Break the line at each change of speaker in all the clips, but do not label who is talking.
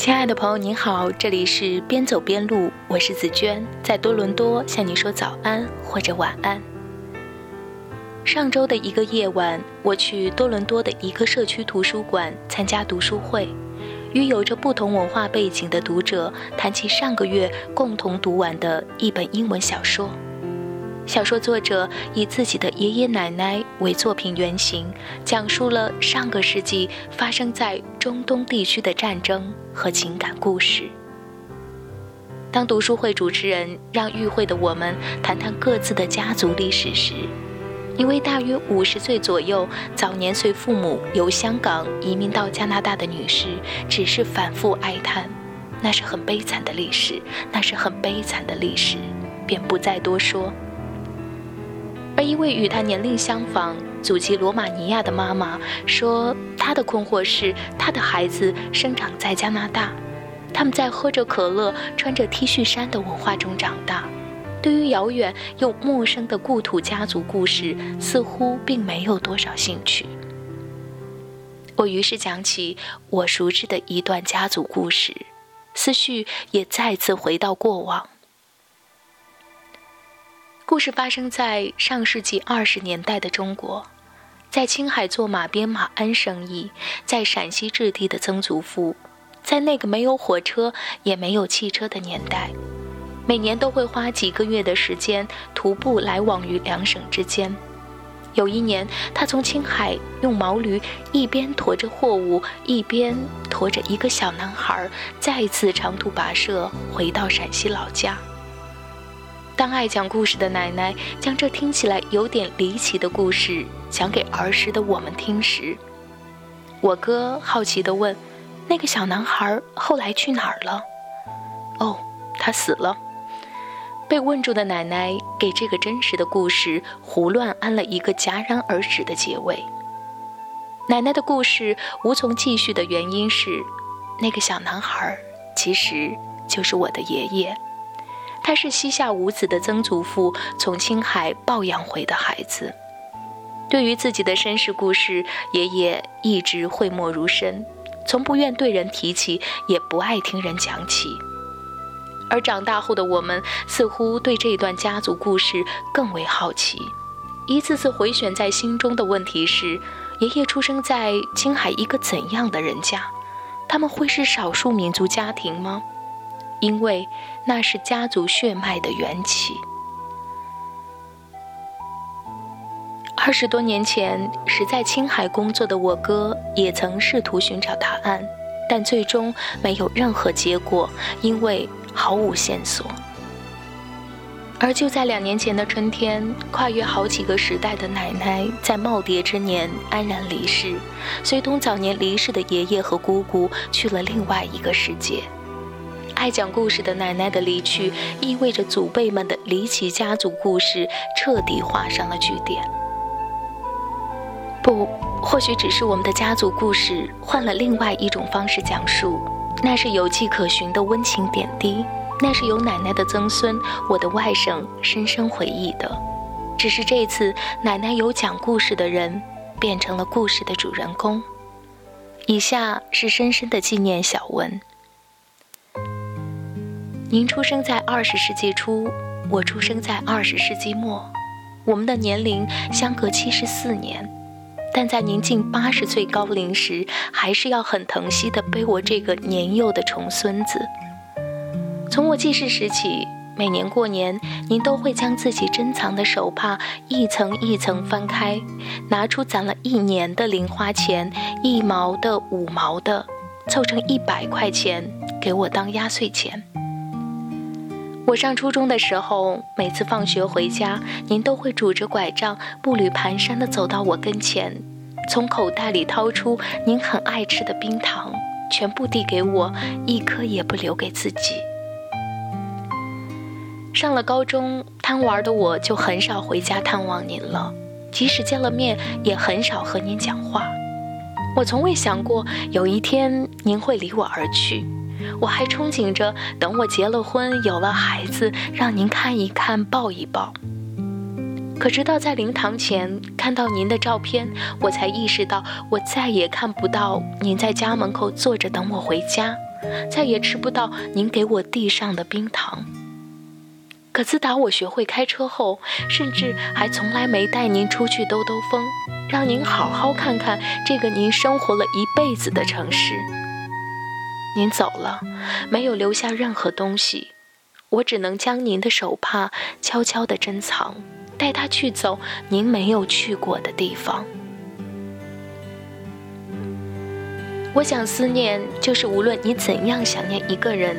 亲爱的朋友，您好，这里是边走边录，我是紫娟，在多伦多向你说早安或者晚安。上周的一个夜晚，我去多伦多的一个社区图书馆参加读书会，与有着不同文化背景的读者谈起上个月共同读完的一本英文小说。小说作者以自己的爷爷奶奶为作品原型，讲述了上个世纪发生在中东地区的战争和情感故事。当读书会主持人让与会的我们谈谈各自的家族历史时，一位大约五十岁左右、早年随父母由香港移民到加拿大的女士，只是反复哀叹：“那是很悲惨的历史，那是很悲惨的历史。”便不再多说。而一位与他年龄相仿、祖籍罗马尼亚的妈妈说：“她的困惑是，她的孩子生长在加拿大，他们在喝着可乐、穿着 T 恤衫的文化中长大，对于遥远又陌生的故土家族故事，似乎并没有多少兴趣。”我于是讲起我熟知的一段家族故事，思绪也再次回到过往。故事发生在上世纪二十年代的中国，在青海做马鞭马鞍生意，在陕西置地的曾祖父，在那个没有火车也没有汽车的年代，每年都会花几个月的时间徒步来往于两省之间。有一年，他从青海用毛驴一边驮着货物，一边驮着一个小男孩，再次长途跋涉回到陕西老家。当爱讲故事的奶奶将这听起来有点离奇的故事讲给儿时的我们听时，我哥好奇地问：“那个小男孩后来去哪儿了？”“哦，他死了。”被问住的奶奶给这个真实的故事胡乱安了一个戛然而止的结尾。奶奶的故事无从继续的原因是，那个小男孩其实就是我的爷爷。他是膝下无子的曾祖父从青海抱养回的孩子。对于自己的身世故事，爷爷一直讳莫如深，从不愿对人提起，也不爱听人讲起。而长大后的我们，似乎对这段家族故事更为好奇，一次次回旋在心中的问题是：爷爷出生在青海一个怎样的人家？他们会是少数民族家庭吗？因为那是家族血脉的缘起。二十多年前，时在青海工作的我哥也曾试图寻找答案，但最终没有任何结果，因为毫无线索。而就在两年前的春天，跨越好几个时代的奶奶在耄耋之年安然离世，随同早年离世的爷爷和姑姑去了另外一个世界。爱讲故事的奶奶的离去，意味着祖辈们的离奇家族故事彻底画上了句点。不，或许只是我们的家族故事换了另外一种方式讲述，那是有迹可循的温情点滴，那是由奶奶的曾孙，我的外甥深深回忆的。只是这次，奶奶由讲故事的人变成了故事的主人公。以下是深深的纪念小文。您出生在二十世纪初，我出生在二十世纪末，我们的年龄相隔七十四年，但在您近八十岁高龄时，还是要很疼惜地背我这个年幼的重孙子。从我记事时起，每年过年，您都会将自己珍藏的手帕一层一层翻开，拿出攒了一年的零花钱，一毛的、五毛的，凑成一百块钱，给我当压岁钱。我上初中的时候，每次放学回家，您都会拄着拐杖，步履蹒跚地走到我跟前，从口袋里掏出您很爱吃的冰糖，全部递给我，一颗也不留给自己。上了高中，贪玩的我就很少回家探望您了，即使见了面，也很少和您讲话。我从未想过有一天您会离我而去。我还憧憬着，等我结了婚，有了孩子，让您看一看，抱一抱。可直到在灵堂前看到您的照片，我才意识到，我再也看不到您在家门口坐着等我回家，再也吃不到您给我递上的冰糖。可自打我学会开车后，甚至还从来没带您出去兜兜风，让您好好看看这个您生活了一辈子的城市。您走了，没有留下任何东西，我只能将您的手帕悄悄地珍藏，带它去走您没有去过的地方。我想，思念就是无论你怎样想念一个人，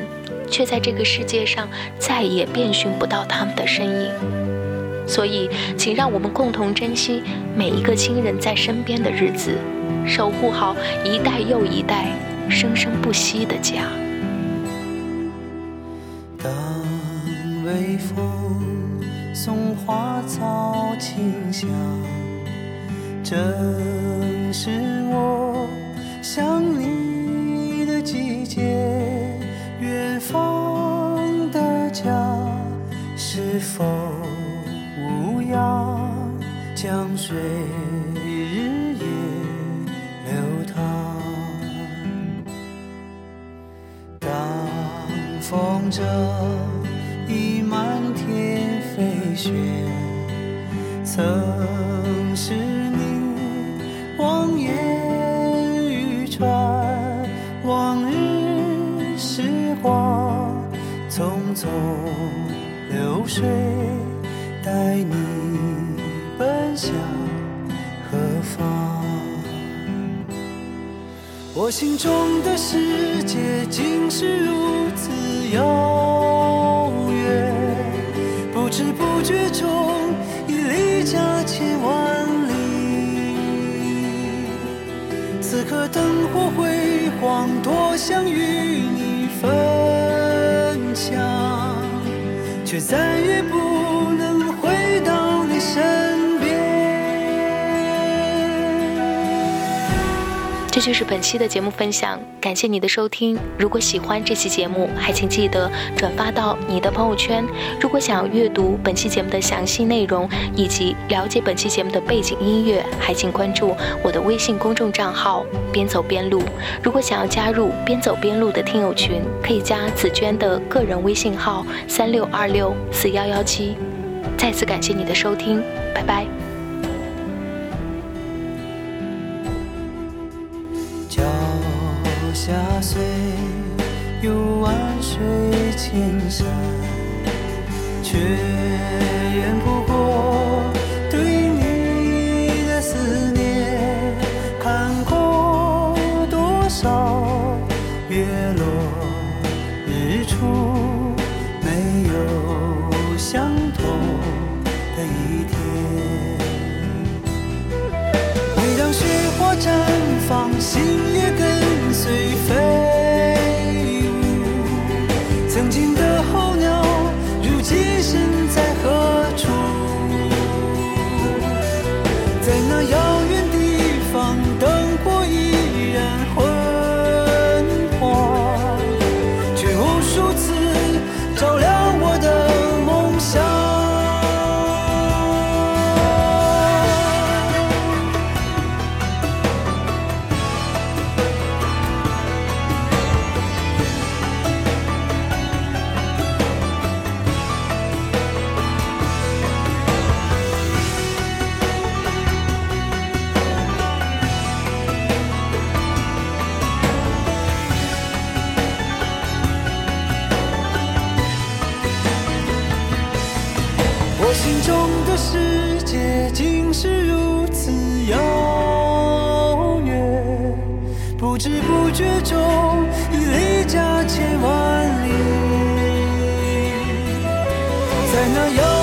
却在这个世界上再也遍寻不到他们的身影。所以，请让我们共同珍惜每一个亲人在身边的日子，守护好一代又一代生生不息的家。
当微风送花草清香，正是我。想你的季节，远方的家是否无恙？江水雪，曾是你望眼欲穿，往日时光。匆流水，带你奔向何方？我心中的世界竟是如此遥雨中已离家千万里。此刻灯火辉煌，多想与你分享。却再也不能
这就是本期的节目分享，感谢你的收听。如果喜欢这期节目，还请记得转发到你的朋友圈。如果想要阅读本期节目的详细内容以及了解本期节目的背景音乐，还请关注我的微信公众账号“边走边录”。如果想要加入“边走边录”的听友群，可以加紫娟的个人微信号：三六二六四幺幺七。再次感谢你的收听，拜拜。
下岁有万水千山，却远不过对你的思念。看过多少月落日出，没有相同的一天。每当雪花绽放，心曾经不知不觉中已离家千万里。在那遥